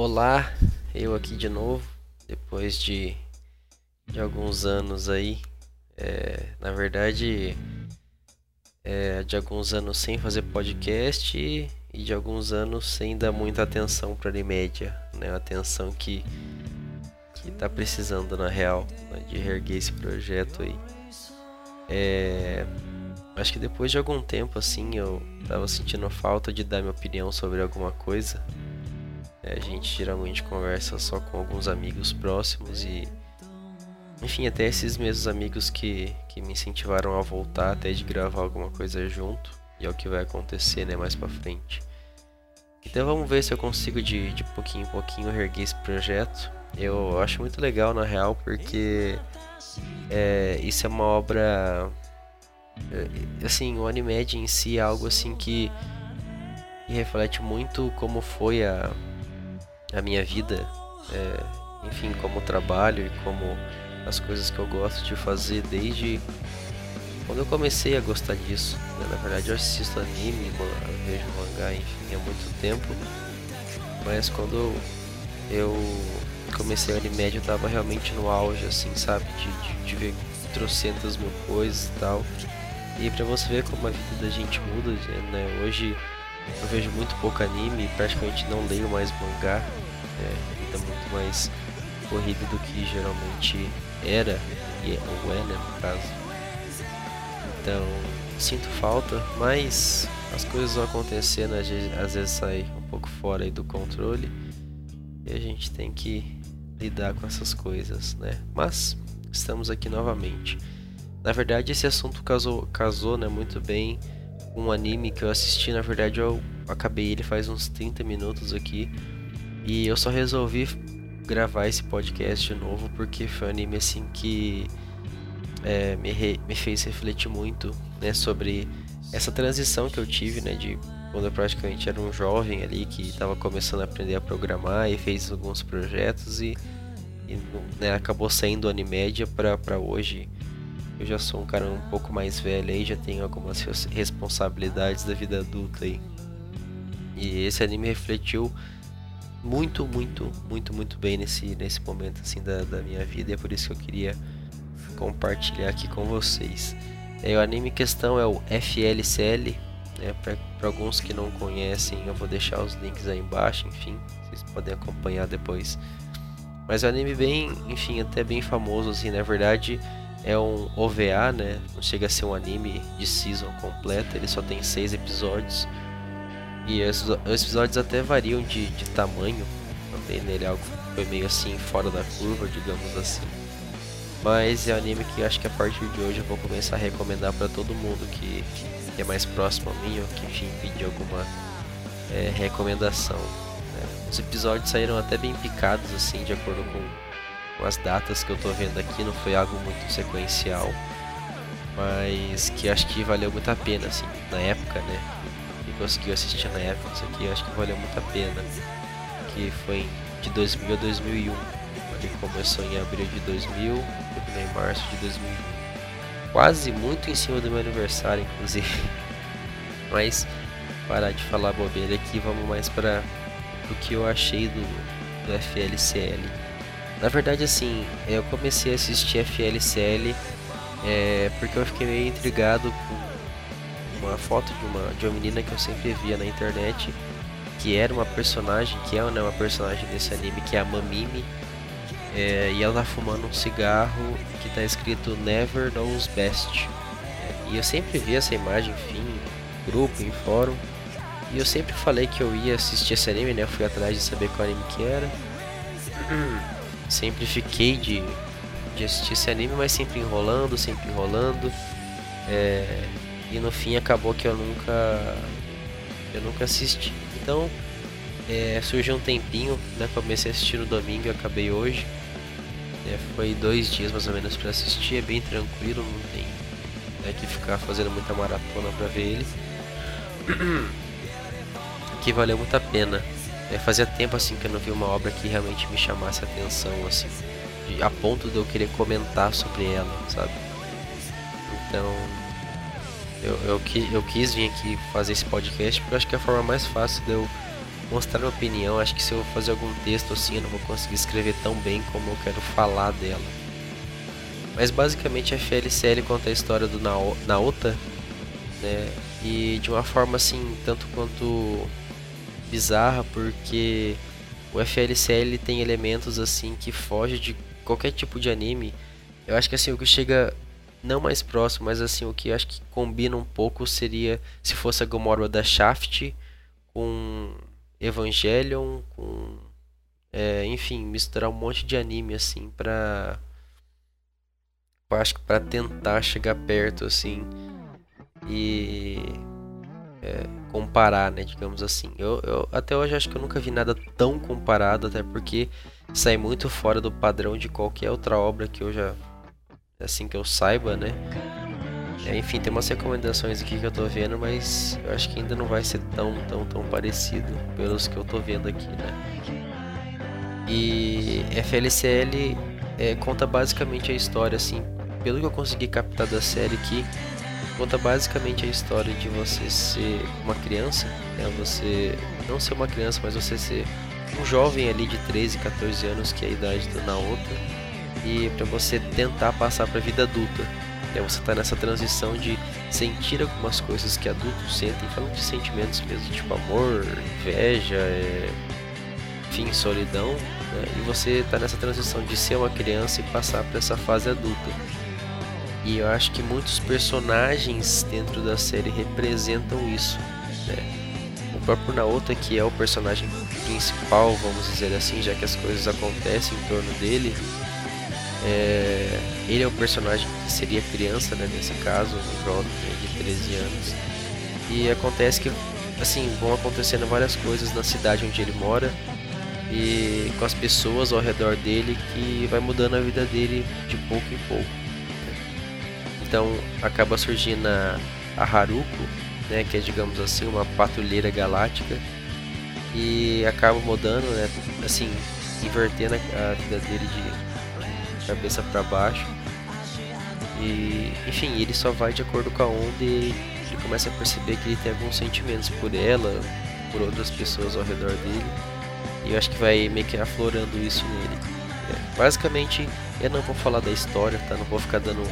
Olá, eu aqui de novo, depois de, de alguns anos aí. É, na verdade, é, de alguns anos sem fazer podcast e, de alguns anos sem dar muita atenção para a Animédia, né? Atenção que que tá precisando na real né? de reerguer esse projeto aí. É, acho que depois de algum tempo assim eu tava sentindo falta de dar minha opinião sobre alguma coisa a gente geralmente conversa só com alguns amigos próximos e. Enfim, até esses mesmos amigos que, que me incentivaram a voltar até de gravar alguma coisa junto. E é o que vai acontecer, né, mais pra frente. Então vamos ver se eu consigo de, de pouquinho em pouquinho reerguer esse projeto. Eu acho muito legal na real porque é, isso é uma obra. É, assim, o Animed em si é algo assim que, que reflete muito como foi a, a minha vida, é, enfim, como trabalho e como as coisas que eu gosto de fazer desde quando eu comecei a gostar disso. Né? Na verdade, eu assisto anime, eu vejo mangá, enfim, há muito tempo. Mas quando eu comecei o anime, eu tava realmente no auge, assim, sabe? De, de, de ver trocentas mil coisas e tal. E pra você ver como a vida da gente muda, né? Hoje eu vejo muito pouco anime, praticamente não leio mais mangá. É, vida muito mais corrida do que geralmente era, e é, ou é, né, no caso. Então, sinto falta, mas as coisas vão acontecendo, às vezes, às vezes sai um pouco fora do controle e a gente tem que lidar com essas coisas, né? Mas estamos aqui novamente. Na verdade, esse assunto casou, casou né, muito bem um anime que eu assisti, na verdade eu acabei ele faz uns 30 minutos aqui. E eu só resolvi gravar esse podcast de novo porque foi um anime assim que é, me, re, me fez refletir muito né, sobre essa transição que eu tive né, de quando eu praticamente era um jovem ali que estava começando a aprender a programar e fez alguns projetos e, e né, acabou saindo do Animédia para hoje eu já sou um cara um pouco mais velho aí, já tenho algumas responsabilidades da vida adulta aí. E esse anime refletiu muito, muito, muito, muito bem nesse, nesse momento assim da, da minha vida e é por isso que eu queria compartilhar aqui com vocês. É, o anime em questão é o FLCL, né? Para alguns que não conhecem, eu vou deixar os links aí embaixo, enfim, vocês podem acompanhar depois. Mas é um anime bem, enfim, até bem famoso assim, na verdade é um OVA, né? Não chega a ser um anime de season completa, ele só tem seis episódios. E os, episódios até variam de, de tamanho, também nele algo foi meio assim fora da curva, digamos assim. Mas é um anime que acho que a partir de hoje eu vou começar a recomendar para todo mundo que, que, é mais próximo a mim ou que enfim pedir alguma é, recomendação. Né? Os episódios saíram até bem picados assim, de acordo com as datas que eu tô vendo aqui, não foi algo muito sequencial, mas que acho que valeu muito a pena, assim, na época, né? E conseguiu assistir na época, isso aqui acho que valeu muito a pena, que foi de 2000 a 2001. Ele começou em abril de 2000, terminou em março de 2001. Quase muito em cima do meu aniversário, inclusive. Mas parar de falar bobeira aqui, vamos mais para o que eu achei do, do FLCL. Na verdade, assim, eu comecei a assistir FLCL é, porque eu fiquei meio intrigado com uma foto de uma, de uma menina que eu sempre via na internet, que era uma personagem, que é né, uma personagem desse anime, que é a Mamimi, é, e ela tá fumando um cigarro que tá escrito Never Knows Best. É, e eu sempre vi essa imagem, enfim, em grupo, em fórum, e eu sempre falei que eu ia assistir esse anime, né? Eu fui atrás de saber qual anime que era. sempre fiquei de, de assistir esse anime, mas sempre enrolando, sempre enrolando. É, e no fim acabou que eu nunca eu nunca assisti. Então é, surgiu um tempinho, né? Comecei a assistir no domingo e acabei hoje. É, foi dois dias mais ou menos para assistir, é bem tranquilo, não tem né, que ficar fazendo muita maratona para ver ele. que valeu muito a pena. É, fazia tempo assim que eu não vi uma obra que realmente me chamasse a atenção, assim, de, a ponto de eu querer comentar sobre ela, sabe? Então, eu, eu, eu quis vir aqui fazer esse podcast porque eu acho que é a forma mais fácil de eu mostrar minha opinião. Acho que se eu fazer algum texto assim, eu não vou conseguir escrever tão bem como eu quero falar dela. Mas basicamente a FLCL conta a história do Naota, né? E de uma forma assim, tanto quanto bizarra, porque o FLCL tem elementos assim que foge de qualquer tipo de anime. Eu acho que assim, o que chega não mais próximo, mas assim, o que acho que combina um pouco seria se fosse a Gomorra da Shaft com Evangelion, com é, enfim, misturar um monte de anime assim pra acho que para tentar chegar perto assim e é, comparar, né, digamos assim. Eu, eu até hoje acho que eu nunca vi nada tão comparado, até porque sai muito fora do padrão de qualquer outra obra que eu já assim que eu saiba, né? É, enfim, tem umas recomendações aqui que eu tô vendo, mas eu acho que ainda não vai ser tão, tão, tão parecido pelos que eu tô vendo aqui, né? E FLCL é, conta basicamente a história, assim, pelo que eu consegui captar da série aqui, conta basicamente a história de você ser uma criança, né? Você não ser uma criança, mas você ser um jovem ali de 13, 14 anos, que é a idade do Naota e para você tentar passar para a vida adulta. É, você tá nessa transição de sentir algumas coisas que adultos sentem, falando de sentimentos mesmo, tipo amor, inveja, é... enfim, solidão, né? e você tá nessa transição de ser uma criança e passar para essa fase adulta. E eu acho que muitos personagens dentro da série representam isso. Né? O próprio Naota, que é o personagem principal, vamos dizer assim, já que as coisas acontecem em torno dele, é, ele é o personagem que seria criança, né, nesse caso, um jovem de 13 anos. E acontece que, assim, vão acontecendo várias coisas na cidade onde ele mora e com as pessoas ao redor dele que vai mudando a vida dele de pouco em pouco. Então acaba surgindo a, a Haruko, né, que é digamos assim uma patrulheira galáctica e acaba mudando, né, assim, invertendo a, a vida dele de cabeça para baixo. E, enfim, ele só vai de acordo com a onda e ele começa a perceber que ele tem alguns sentimentos por ela, por outras pessoas ao redor dele. E eu acho que vai meio que aflorando isso nele. É, basicamente, eu não vou falar da história, tá? Não vou ficar dando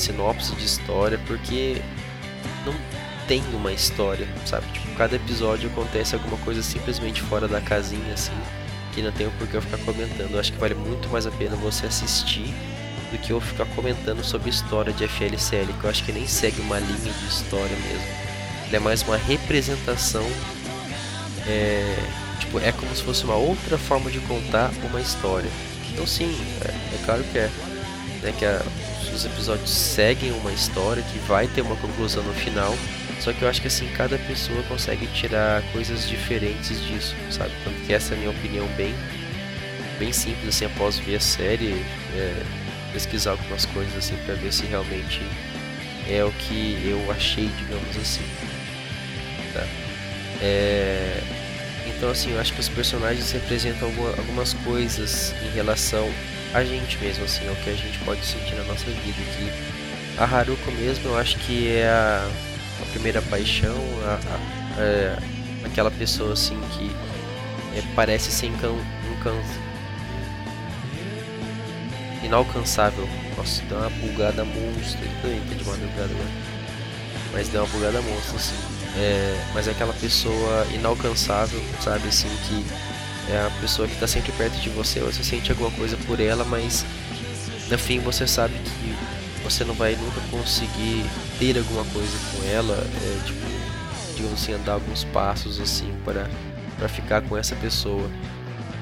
sinopse de história, porque não tem uma história, sabe? Tipo, cada episódio acontece alguma coisa simplesmente fora da casinha, assim que não tenho por que eu ficar comentando. Eu acho que vale muito mais a pena você assistir do que eu ficar comentando sobre história de FLCL, que eu acho que nem segue uma linha de história mesmo. Ele é mais uma representação. É, tipo, é como se fosse uma outra forma de contar uma história. Então sim, é, é claro que é. Né, que a, os episódios seguem uma história que vai ter uma conclusão no final só que eu acho que assim, cada pessoa consegue tirar coisas diferentes disso, sabe? Tanto que essa é a minha opinião bem, bem simples, assim, após ver a série, é, pesquisar algumas coisas assim para ver se realmente é o que eu achei, digamos assim. Tá? É, então assim, eu acho que os personagens representam algumas coisas em relação a gente mesmo, assim, ao que a gente pode sentir na nossa vida. Que a Haruko mesmo, eu acho que é a a primeira paixão, a, a, é, aquela pessoa assim que é, parece ser incan, incan, inalcançável. Nossa, deu uma bugada monstro. Tá de madrugada agora. Mas deu uma bugada monstro, assim. É, mas é aquela pessoa inalcançável, sabe? Assim, que é a pessoa que tá sempre perto de você. Você sente alguma coisa por ela, mas no fim você sabe que você não vai nunca conseguir ter alguma coisa com ela, é, tipo, digamos assim, andar alguns passos assim para para ficar com essa pessoa.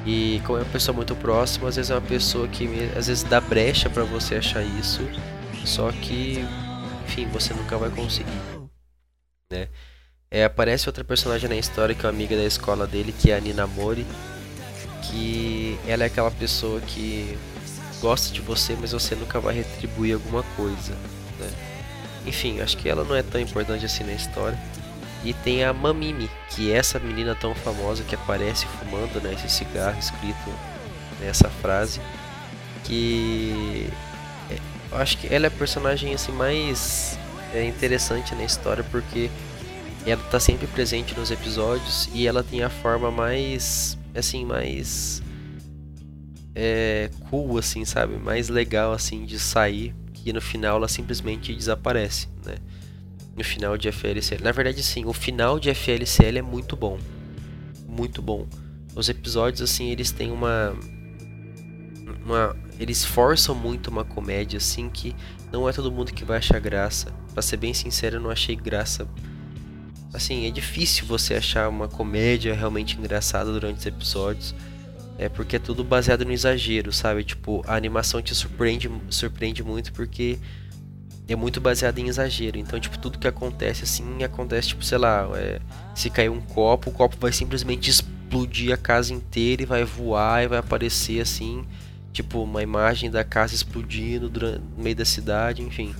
E como é uma pessoa muito próxima, às vezes é uma pessoa que às vezes dá brecha para você achar isso, só que, enfim, você nunca vai conseguir, né? É, aparece outra personagem na história que é uma amiga da escola dele, que é a Nina Mori, que ela é aquela pessoa que gosta de você, mas você nunca vai retribuir alguma coisa, né? Enfim, acho que ela não é tão importante assim na história. E tem a Mamimi, que é essa menina tão famosa que aparece fumando né, esse cigarro escrito nessa frase. Que é, acho que ela é a personagem assim, mais é, interessante na história porque ela tá sempre presente nos episódios e ela tem a forma mais assim mais é, cool assim sabe? Mais legal assim de sair que no final ela simplesmente desaparece né? No final de FLCL na verdade sim o final de FLCL é muito bom. Muito bom. Os episódios assim eles têm uma uma eles forçam muito uma comédia assim que não é todo mundo que vai achar graça. Para ser bem sincero eu não achei graça assim, é difícil você achar uma comédia realmente engraçada durante os episódios. É porque é tudo baseado no exagero, sabe? Tipo, a animação te surpreende, surpreende muito porque é muito baseado em exagero. Então, tipo, tudo que acontece assim, acontece, tipo, sei lá, é, se cair um copo, o copo vai simplesmente explodir a casa inteira e vai voar e vai aparecer assim, tipo, uma imagem da casa explodindo durante, no meio da cidade, enfim.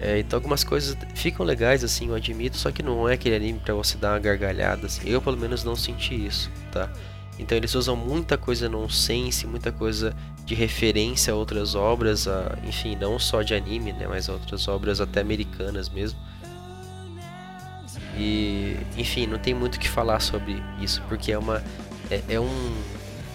É, então algumas coisas ficam legais, assim, eu admito, só que não é aquele anime pra você dar uma gargalhada, assim. Eu pelo menos não senti isso, tá? Então eles usam muita coisa nonsense, muita coisa de referência a outras obras, a, enfim, não só de anime, né, mas outras obras até americanas mesmo. E, enfim, não tem muito o que falar sobre isso, porque é uma é, é um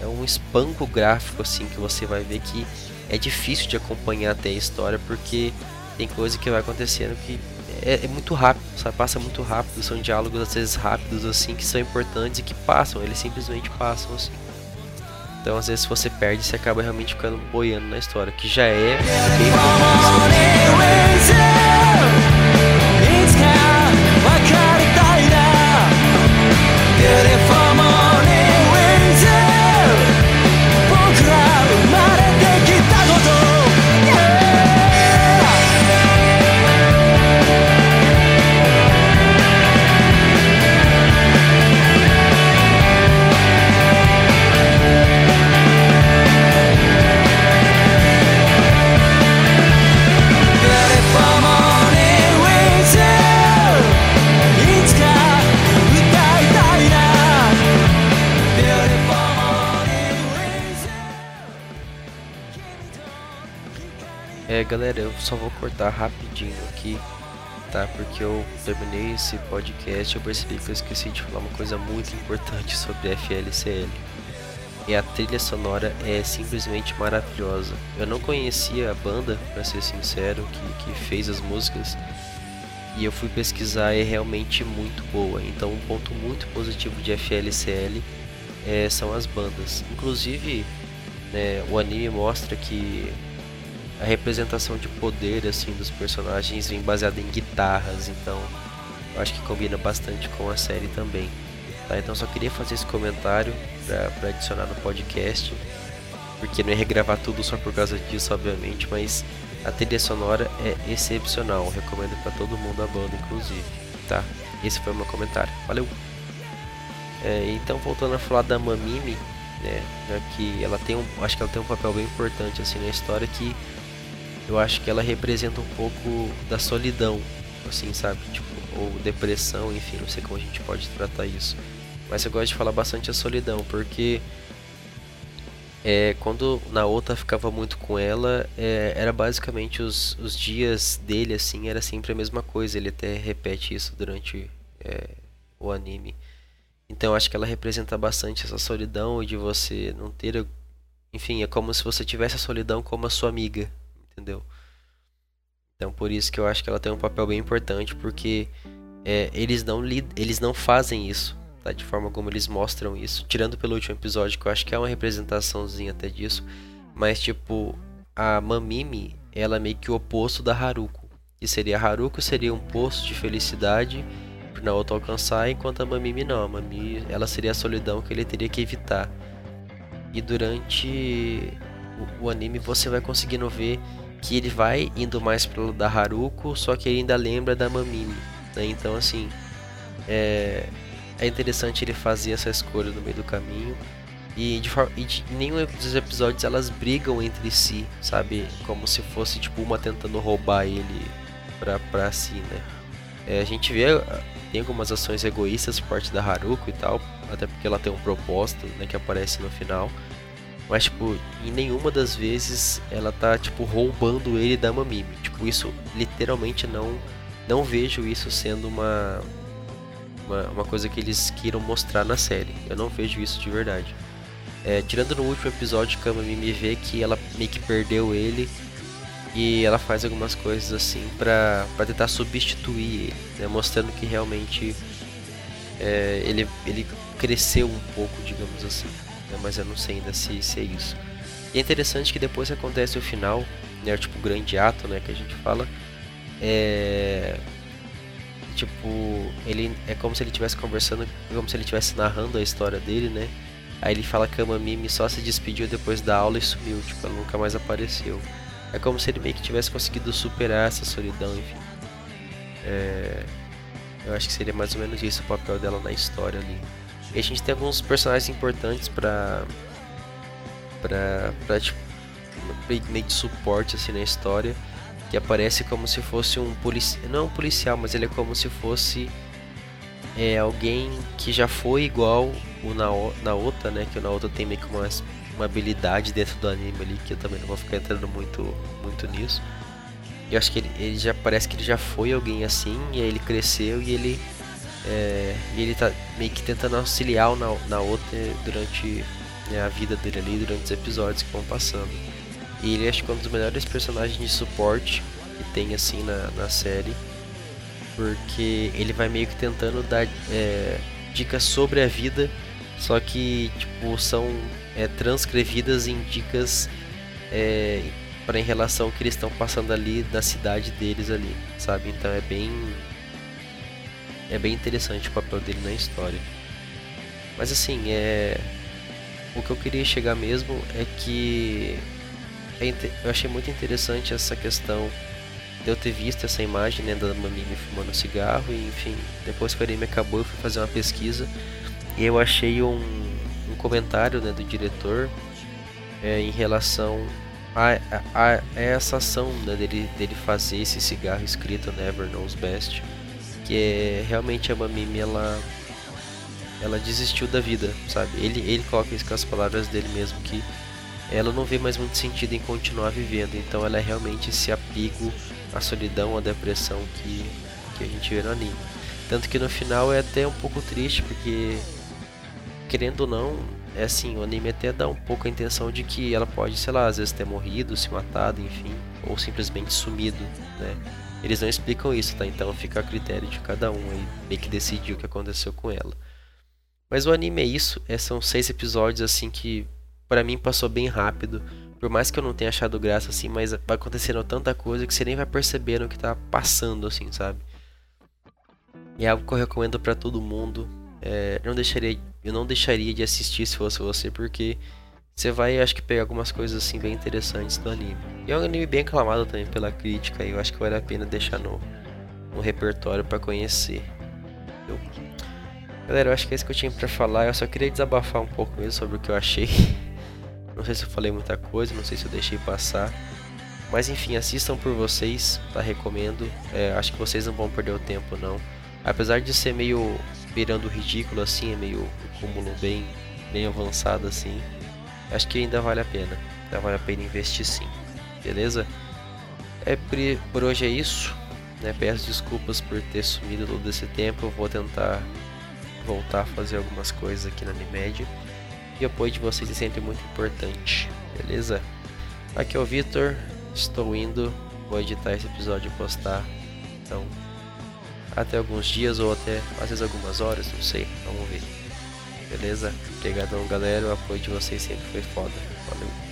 é um espanco gráfico assim que você vai ver que é difícil de acompanhar até a história porque tem coisa que vai acontecendo que é, é, muito rápido, sabe? Passa muito rápido, são diálogos às vezes rápidos assim que são importantes e que passam, eles simplesmente passam assim. Então às vezes você perde, você acaba realmente ficando boiando na história, que já é bem galera, eu só vou cortar rapidinho aqui, tá? Porque eu terminei esse podcast eu percebi que eu esqueci de falar uma coisa muito importante sobre FLCL. E a trilha sonora é simplesmente maravilhosa. Eu não conhecia a banda, para ser sincero, que, que fez as músicas. E eu fui pesquisar, é realmente muito boa. Então, um ponto muito positivo de FLCL é, são as bandas. Inclusive, né, o anime mostra que a representação de poder assim dos personagens vem baseada em guitarras, então eu acho que combina bastante com a série também. Tá, então só queria fazer esse comentário para adicionar no podcast, porque não ia regravar tudo só por causa disso, obviamente, mas a trilha sonora é excepcional, recomendo para todo mundo a banda, inclusive. Tá, esse foi o meu comentário. Valeu! É, então voltando a falar da Mamimi, né, já que ela tem um, acho que ela tem um papel bem importante assim na história que eu acho que ela representa um pouco da solidão, assim, sabe? Tipo, ou depressão, enfim, não sei como a gente pode tratar isso. Mas eu gosto de falar bastante a solidão, porque é, quando Naota ficava muito com ela, é, era basicamente os, os dias dele, assim, era sempre a mesma coisa. Ele até repete isso durante é, o anime. Então acho que ela representa bastante essa solidão de você não ter. Enfim, é como se você tivesse a solidão como a sua amiga, entendeu? Então por isso que eu acho que ela tem um papel bem importante, porque é, eles, não eles não fazem isso, tá? De forma como eles mostram isso. Tirando pelo último episódio, que eu acho que é uma representaçãozinha até disso. Mas tipo, a Mamimi, ela é meio que o oposto da Haruko. Que seria a Haruko seria um poço de felicidade pro Naoto alcançar, enquanto a Mamimi não. A Mamimi, ela seria a solidão que ele teria que evitar. E durante o, o anime você vai conseguindo ver que ele vai indo mais para da Haruko, só que ele ainda lembra da Mamimi, né? Então assim, é, é interessante ele fazer essa escolha no meio do caminho. E, de, e de, nenhum dos episódios elas brigam entre si, sabe? Como se fosse tipo uma tentando roubar ele pra, pra si, né? É, a gente vê, tem algumas ações egoístas por parte da Haruko e tal, até porque ela tem um propósito né, que aparece no final. Mas, tipo, em nenhuma das vezes ela tá, tipo, roubando ele da Mamimi. Tipo, isso literalmente não. Não vejo isso sendo uma. uma, uma coisa que eles queiram mostrar na série. Eu não vejo isso de verdade. É, tirando no último episódio, Kamami me vê que ela meio que perdeu ele e ela faz algumas coisas assim pra tentar substituir ele, né? mostrando que realmente é, ele, ele cresceu um pouco, digamos assim. Né? Mas eu não sei ainda se, se é isso. E é interessante que depois acontece o final, né? tipo o grande ato né? que a gente fala. É, tipo, ele é como se ele estivesse conversando, como se ele estivesse narrando a história dele, né? Aí ele fala que a Mamimi só se despediu depois da aula e sumiu, tipo, ela nunca mais apareceu. É como se ele meio que tivesse conseguido superar essa solidão, enfim. É... Eu acho que seria mais ou menos isso o papel dela na história ali. E a gente tem alguns personagens importantes pra. pra. pra tipo, meio de suporte assim na história que aparece como se fosse um policial, não um policial, mas ele é como se fosse é, alguém que já foi igual o Naota, né? Que o Naota tem meio que uma, uma habilidade dentro do anime ali, que eu também não vou ficar entrando muito, muito nisso. Eu acho que ele, ele já parece que ele já foi alguém assim, e aí ele cresceu e ele é, e ele tá meio que tentando auxiliar o Naota durante né, a vida dele ali, durante os episódios que vão passando. E ele acho que é um dos melhores personagens de suporte que tem assim na, na série. Porque ele vai meio que tentando dar é, dicas sobre a vida, só que tipo são é, transcrevidas em dicas é, para em relação que eles estão passando ali na cidade deles ali, sabe? Então é bem é bem interessante o papel dele na história. Mas assim, é o que eu queria chegar mesmo é que é, eu achei muito interessante essa questão de eu ter visto essa imagem né, da Mamimi fumando cigarro e enfim, depois que o anime acabou eu fui fazer uma pesquisa e eu achei um, um comentário né, do diretor é, em relação a, a, a, essa ação né, dele, dele fazer esse cigarro escrito Never Knows Best que é realmente a Mamimi ela ela desistiu da vida, sabe? Ele, ele coloca isso com as palavras dele mesmo que ela não vê mais muito sentido em continuar vivendo. Então ela é realmente esse apego à solidão, à depressão que, que a gente vê no anime. Tanto que no final é até um pouco triste, porque querendo ou não, é assim, o anime até dá um pouco a intenção de que ela pode, sei lá, às vezes ter morrido, se matado, enfim, ou simplesmente sumido, né? Eles não explicam isso, tá? Então fica a critério de cada um aí, meio que decidir o que aconteceu com ela. Mas o anime é isso, é, são seis episódios assim que para mim passou bem rápido. Por mais que eu não tenha achado graça assim, mas vai acontecendo tanta coisa que você nem vai percebendo o que tá passando assim, sabe? E é algo que eu recomendo para todo mundo. É, eu, não deixaria, eu não deixaria de assistir se fosse você, porque você vai, acho que, pegar algumas coisas assim bem interessantes do anime. E é um anime bem aclamado também pela crítica, e eu acho que vale a pena deixar no, no repertório para conhecer. Eu... Galera, eu acho que é isso que eu tinha para falar. Eu só queria desabafar um pouco mesmo sobre o que eu achei. Não sei se eu falei muita coisa, não sei se eu deixei passar. Mas enfim, assistam por vocês, tá? Recomendo. É, acho que vocês não vão perder o tempo não. Apesar de ser meio beirando ridículo assim, é meio um cúmulo bem, bem avançado assim. Acho que ainda vale a pena. Ainda vale a pena investir sim. Beleza? É por, hoje é isso. Né? Peço desculpas por ter sumido todo esse tempo. Eu vou tentar voltar a fazer algumas coisas aqui na Animed. E o apoio de vocês é sempre muito importante, beleza? Aqui é o Vitor, estou indo, vou editar esse episódio e postar. Então, até alguns dias ou até às vezes algumas horas, não sei, vamos ver. Beleza? Obrigadão galera, o apoio de vocês sempre foi foda. Valeu.